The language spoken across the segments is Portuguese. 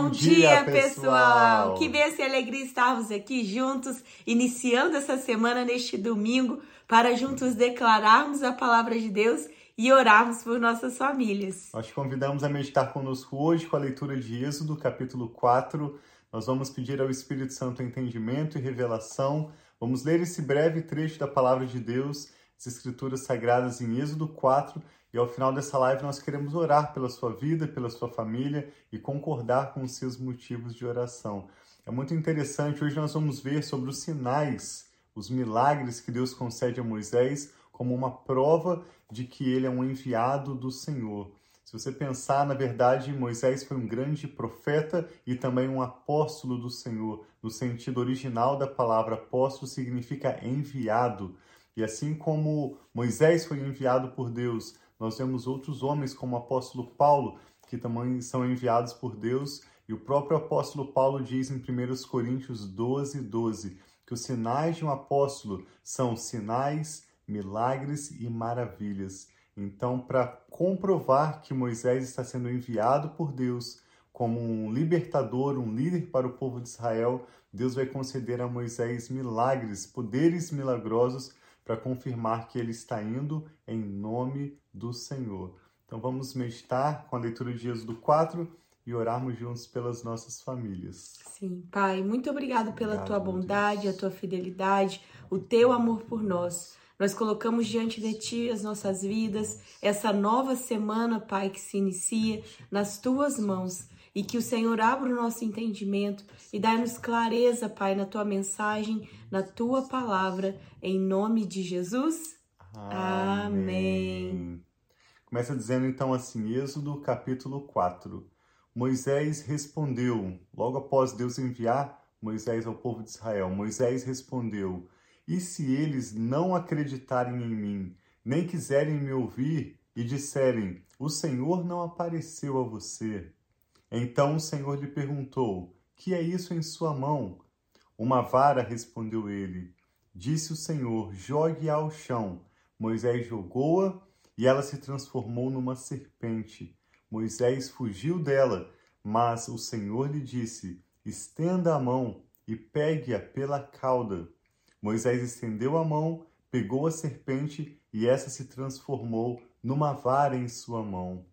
Bom, dia, pessoal! Que bênção e alegria estarmos aqui juntos, iniciando essa semana neste domingo, para juntos declararmos a palavra de Deus e orarmos por nossas famílias. Nós te convidamos a meditar conosco hoje com a leitura de Êxodo, capítulo 4. Nós vamos pedir ao Espírito Santo entendimento e revelação. Vamos ler esse breve trecho da palavra de Deus, as Escrituras Sagradas em Êxodo 4 e ao final dessa live nós queremos orar pela sua vida, pela sua família e concordar com os seus motivos de oração. É muito interessante, hoje nós vamos ver sobre os sinais, os milagres que Deus concede a Moisés como uma prova de que ele é um enviado do Senhor. Se você pensar, na verdade, Moisés foi um grande profeta e também um apóstolo do Senhor. No sentido original da palavra apóstolo, significa enviado. E assim como Moisés foi enviado por Deus nós vemos outros homens, como o apóstolo Paulo, que também são enviados por Deus, e o próprio apóstolo Paulo diz em 1 Coríntios 12, 12, que os sinais de um apóstolo são sinais, milagres e maravilhas. Então, para comprovar que Moisés está sendo enviado por Deus como um libertador, um líder para o povo de Israel, Deus vai conceder a Moisés milagres, poderes milagrosos para confirmar que ele está indo em nome do Senhor. Então vamos meditar com a leitura de Êxodo 4 e orarmos juntos pelas nossas famílias. Sim, Pai, muito obrigado pela obrigado, tua bondade, a tua fidelidade, o teu amor por nós. Nós colocamos diante de Ti as nossas vidas, essa nova semana, Pai, que se inicia nas Tuas mãos e que o Senhor abra o nosso entendimento e dá-nos clareza, Pai, na tua mensagem, na tua palavra, em nome de Jesus. Amém. Amém. Começa dizendo então assim, Êxodo capítulo 4. Moisés respondeu, logo após Deus enviar Moisés ao povo de Israel, Moisés respondeu: E se eles não acreditarem em mim, nem quiserem me ouvir e disserem: O Senhor não apareceu a você? Então o Senhor lhe perguntou: Que é isso em sua mão? Uma vara, respondeu ele. Disse o Senhor: Jogue ao chão. Moisés jogou-a e ela se transformou numa serpente. Moisés fugiu dela, mas o Senhor lhe disse: Estenda a mão e pegue-a pela cauda. Moisés estendeu a mão, pegou a serpente e essa se transformou numa vara em sua mão.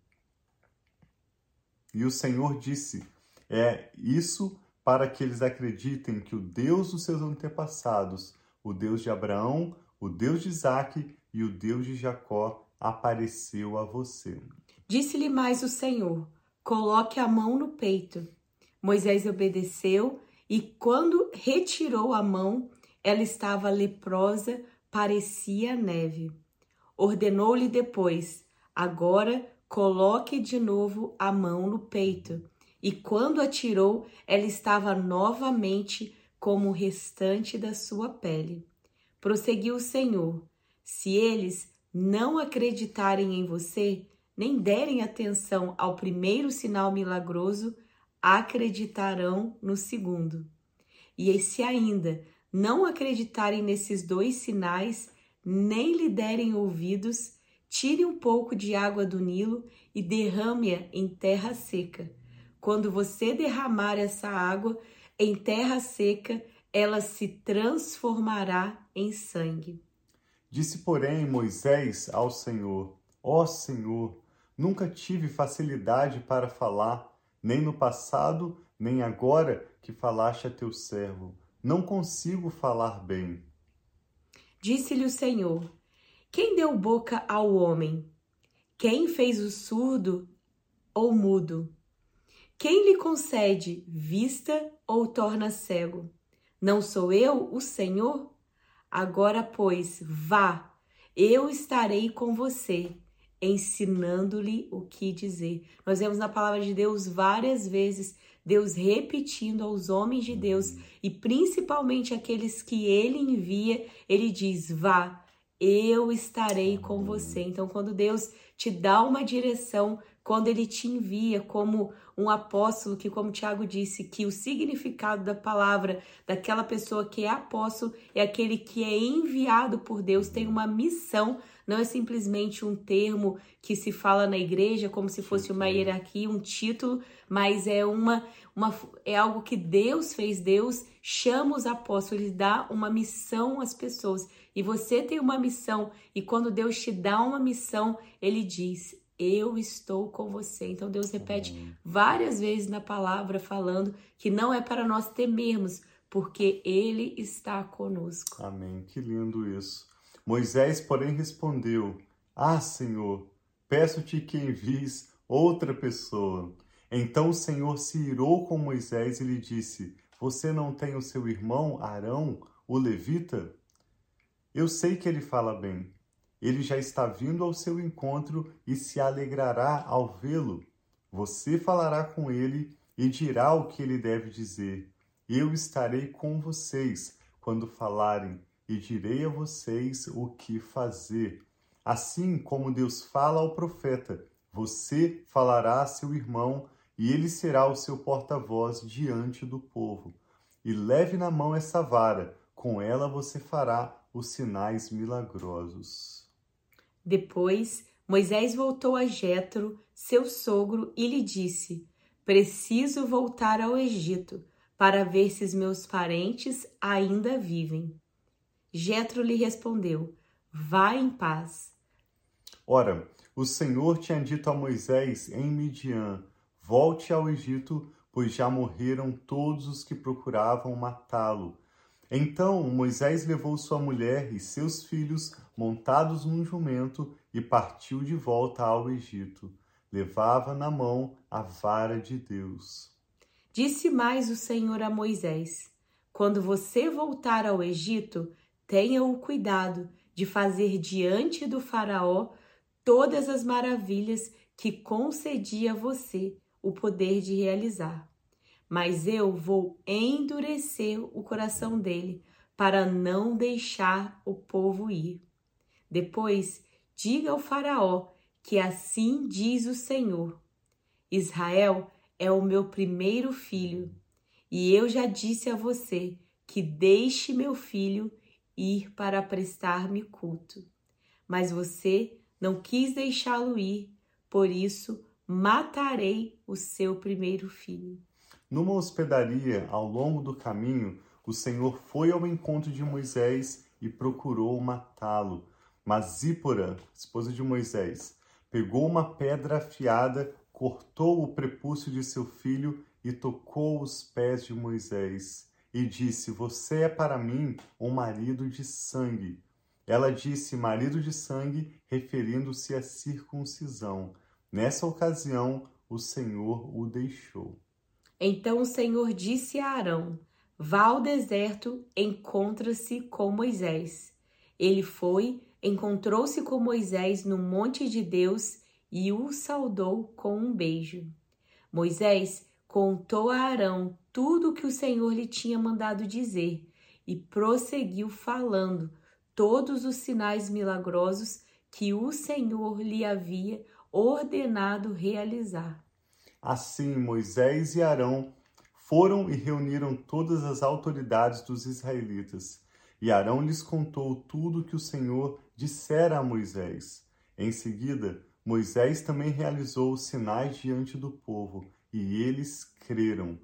E o Senhor disse: É isso para que eles acreditem que o Deus dos seus antepassados, o Deus de Abraão, o Deus de Isaque e o Deus de Jacó, apareceu a você. Disse-lhe mais o Senhor: Coloque a mão no peito. Moisés obedeceu e, quando retirou a mão, ela estava leprosa, parecia neve. Ordenou-lhe depois: Agora Coloque de novo a mão no peito. E quando atirou, ela estava novamente como o restante da sua pele. Prosseguiu o Senhor: Se eles não acreditarem em você, nem derem atenção ao primeiro sinal milagroso, acreditarão no segundo. E se ainda não acreditarem nesses dois sinais, nem lhe derem ouvidos, Tire um pouco de água do Nilo e derrame-a em terra seca. Quando você derramar essa água em terra seca, ela se transformará em sangue. Disse, porém, Moisés ao Senhor: Ó oh, Senhor, nunca tive facilidade para falar, nem no passado, nem agora que falaste a teu servo. Não consigo falar bem. Disse-lhe o Senhor: quem deu boca ao homem? Quem fez o surdo ou mudo? Quem lhe concede vista ou torna cego? Não sou eu, o Senhor? Agora, pois, vá, eu estarei com você, ensinando-lhe o que dizer. Nós vemos na palavra de Deus várias vezes Deus repetindo aos homens de Deus e principalmente aqueles que ele envia, ele diz: vá, eu estarei com você. Então, quando Deus te dá uma direção, quando ele te envia como um apóstolo, que, como Tiago disse, que o significado da palavra daquela pessoa que é apóstolo é aquele que é enviado por Deus, tem uma missão não é simplesmente um termo que se fala na igreja como se fosse uma hierarquia, um título, mas é uma, uma é algo que Deus fez. Deus chama os apóstolos, ele dá uma missão às pessoas. E você tem uma missão, e quando Deus te dá uma missão, ele diz: eu estou com você. Então Deus repete várias vezes na palavra falando que não é para nós temermos, porque ele está conosco. Amém. Que lindo isso. Moisés, porém, respondeu: Ah, Senhor, peço-te que envies outra pessoa. Então o Senhor se irou com Moisés e lhe disse: Você não tem o seu irmão Arão, o levita? Eu sei que ele fala bem. Ele já está vindo ao seu encontro e se alegrará ao vê-lo. Você falará com ele e dirá o que ele deve dizer. Eu estarei com vocês quando falarem e direi a vocês o que fazer. Assim como Deus fala ao profeta, você falará a seu irmão e ele será o seu porta-voz diante do povo. E leve na mão essa vara, com ela você fará os sinais milagrosos. Depois, Moisés voltou a Jetro, seu sogro, e lhe disse: Preciso voltar ao Egito para ver se os meus parentes ainda vivem. Jetro lhe respondeu: Vá em paz. Ora, o Senhor tinha dito a Moisés em Midian: Volte ao Egito, pois já morreram todos os que procuravam matá-lo. Então Moisés levou sua mulher e seus filhos montados num jumento e partiu de volta ao Egito. Levava na mão a vara de Deus. Disse mais o Senhor a Moisés: Quando você voltar ao Egito, tenha o cuidado de fazer diante do Faraó todas as maravilhas que concedia a você o poder de realizar. Mas eu vou endurecer o coração dele para não deixar o povo ir. Depois, diga ao Faraó que assim diz o Senhor: Israel é o meu primeiro filho, e eu já disse a você que deixe meu filho ir para prestar-me culto. Mas você não quis deixá-lo ir, por isso matarei o seu primeiro filho. Numa hospedaria ao longo do caminho, o Senhor foi ao encontro de Moisés e procurou matá-lo. Mas Zípora, esposa de Moisés, pegou uma pedra afiada cortou o prepúcio de seu filho e tocou os pés de Moisés, e disse: Você é para mim um marido de sangue. Ela disse marido de sangue, referindo-se à circuncisão. Nessa ocasião, o Senhor o deixou. Então o Senhor disse a Arão: Vá ao deserto, encontra-se com Moisés. Ele foi, encontrou-se com Moisés no monte de Deus e o saudou com um beijo. Moisés contou a Arão tudo o que o Senhor lhe tinha mandado dizer e prosseguiu falando todos os sinais milagrosos que o Senhor lhe havia ordenado realizar. Assim, Moisés e Arão foram e reuniram todas as autoridades dos israelitas. E Arão lhes contou tudo o que o Senhor dissera a Moisés. Em seguida, Moisés também realizou os sinais diante do povo, e eles creram.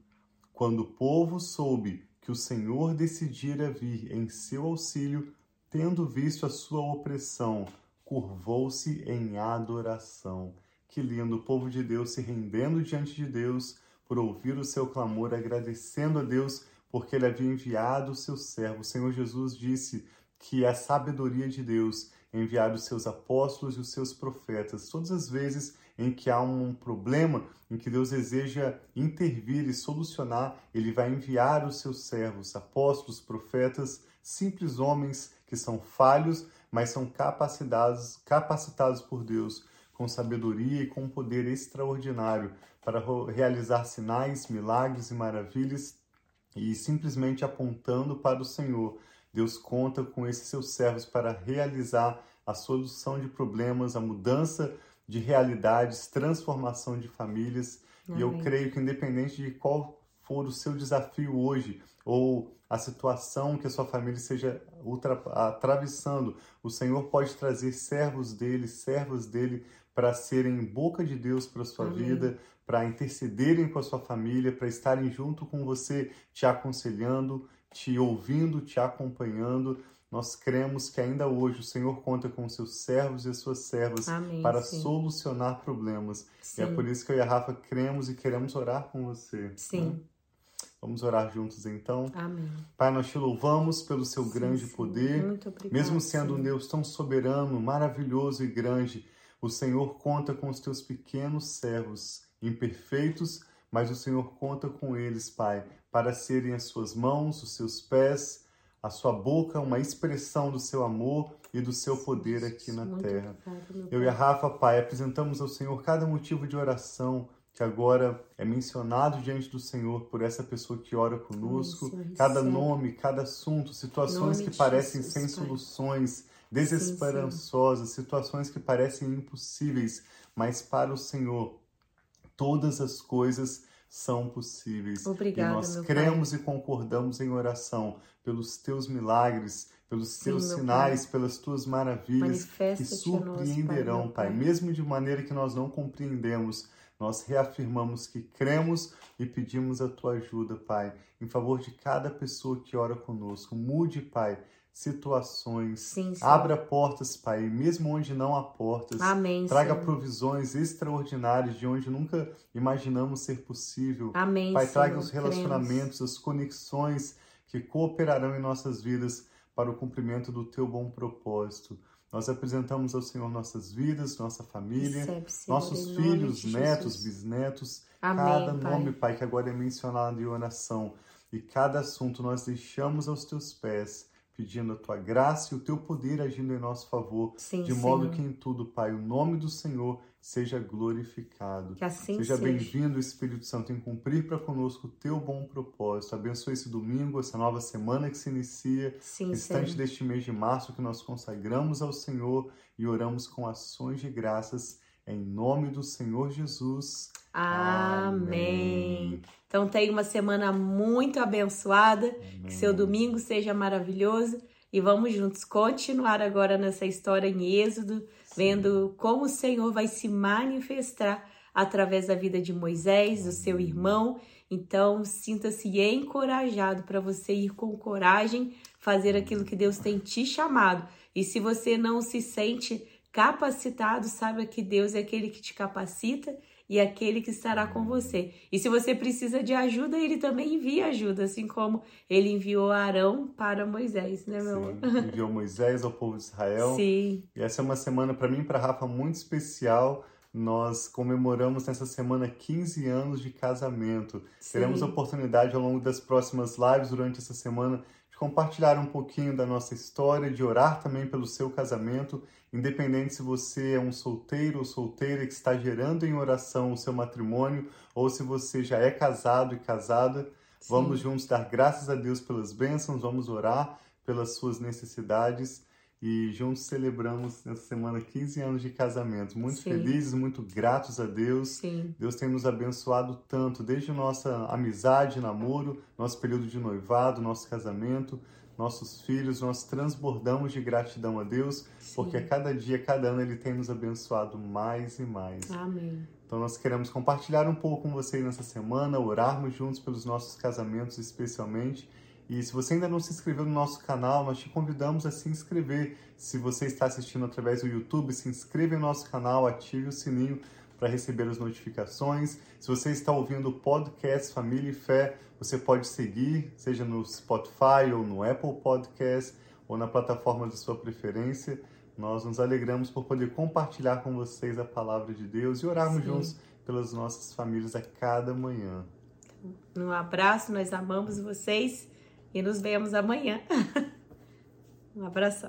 Quando o povo soube que o Senhor decidira vir em seu auxílio, tendo visto a sua opressão, curvou-se em adoração. Que lindo, o povo de Deus se rendendo diante de Deus por ouvir o seu clamor, agradecendo a Deus porque ele havia enviado o seu servo. O Senhor Jesus disse que a sabedoria de Deus enviar os seus apóstolos e os seus profetas. Todas as vezes em que há um problema, em que Deus deseja intervir e solucionar, ele vai enviar os seus servos, apóstolos, profetas, simples homens que são falhos, mas são capacitados, capacitados por Deus com sabedoria e com poder extraordinário para realizar sinais, milagres e maravilhas e simplesmente apontando para o Senhor. Deus conta com esses seus servos para realizar a solução de problemas, a mudança de realidades, transformação de famílias. Amém. E eu creio que, independente de qual for o seu desafio hoje, ou a situação que a sua família seja ultra, atravessando, o Senhor pode trazer servos dele, servos dele para serem boca de Deus para a sua Amém. vida, para intercederem com a sua família, para estarem junto com você, te aconselhando, te ouvindo, te acompanhando. Nós cremos que ainda hoje o Senhor conta com os seus servos e as suas servas Amém, para sim. solucionar problemas. Sim. E é por isso que eu e a Rafa cremos e queremos orar com você. Sim. Né? Vamos orar juntos então. Amém. Pai, nós te louvamos pelo seu sim, grande poder. Muito obrigado, mesmo sendo um Deus tão soberano, maravilhoso e grande, o Senhor conta com os teus pequenos servos, imperfeitos, mas o Senhor conta com eles, Pai, para serem as suas mãos, os seus pés, a sua boca, uma expressão do seu amor e do seu poder aqui na terra. Eu e a Rafa, Pai, apresentamos ao Senhor cada motivo de oração que agora é mencionado diante do Senhor por essa pessoa que ora conosco, cada nome, cada assunto, situações que parecem sem soluções desesperançosas, sim, sim. situações que parecem impossíveis, mas para o Senhor todas as coisas são possíveis. Obrigada, e nós cremos pai. e concordamos em oração pelos teus milagres, pelos Sim, teus sinais, pelas tuas maravilhas que surpreenderão, nós, pai, pai, mesmo de maneira que nós não compreendemos. Nós reafirmamos que cremos e pedimos a tua ajuda, Pai, em favor de cada pessoa que ora conosco. Mude, Pai, situações. Sim, sim. Abra portas, Pai, mesmo onde não há portas. Amém. Traga provisões extraordinárias de onde nunca imaginamos ser possível. Amém. Pai, Senhor. traga os relacionamentos, as conexões que cooperarão em nossas vidas para o cumprimento do teu bom propósito. Nós apresentamos ao Senhor nossas vidas, nossa família, Recebe, Senhor, nossos filhos, netos, bisnetos, Amém, cada pai. nome, Pai, que agora é mencionado em oração. E cada assunto nós deixamos aos teus pés pedindo a tua graça e o teu poder agindo em nosso favor, Sim, de modo que em tudo, Pai, o nome do Senhor seja glorificado. Que assim seja bem-vindo, Espírito Santo, em cumprir para conosco o teu bom propósito. Abençoe esse domingo, essa nova semana que se inicia, Sim, instante Senhor. deste mês de março que nós consagramos ao Senhor e oramos com ações de graças em nome do Senhor Jesus. Amém. Amém. Então tenha uma semana muito abençoada, Amém. que seu domingo seja maravilhoso e vamos juntos continuar agora nessa história em Êxodo, Sim. vendo como o Senhor vai se manifestar através da vida de Moisés, do seu irmão. Então, sinta-se encorajado para você ir com coragem fazer aquilo que Deus tem te chamado. E se você não se sente capacitado, saiba que Deus é aquele que te capacita e aquele que estará com você. E se você precisa de ajuda, ele também envia ajuda, assim como ele enviou Arão para Moisés, né, meu Sim, amor? Enviou Moisés ao povo de Israel. Sim. E essa é uma semana para mim e para Rafa muito especial. Nós comemoramos nessa semana 15 anos de casamento. Sim. Teremos a oportunidade ao longo das próximas lives durante essa semana de compartilhar um pouquinho da nossa história, de orar também pelo seu casamento, independente se você é um solteiro ou solteira que está gerando em oração o seu matrimônio, ou se você já é casado e casada. Sim. Vamos juntos dar graças a Deus pelas bênçãos, vamos orar pelas suas necessidades e juntos celebramos nessa semana 15 anos de casamento. Muito Sim. felizes, muito gratos a Deus. Sim. Deus tem nos abençoado tanto, desde nossa amizade, namoro, nosso período de noivado, nosso casamento, nossos filhos, nós transbordamos de gratidão a Deus, Sim. porque a cada dia, cada ano, Ele tem nos abençoado mais e mais. Amém. Então nós queremos compartilhar um pouco com vocês nessa semana, orarmos juntos pelos nossos casamentos especialmente e se você ainda não se inscreveu no nosso canal, nós te convidamos a se inscrever. Se você está assistindo através do YouTube, se inscreva no nosso canal, ative o sininho para receber as notificações. Se você está ouvindo o podcast Família e Fé, você pode seguir, seja no Spotify ou no Apple Podcast ou na plataforma de sua preferência. Nós nos alegramos por poder compartilhar com vocês a palavra de Deus e orarmos Sim. juntos pelas nossas famílias a cada manhã. Um abraço, nós amamos vocês e nos vemos amanhã. um abração.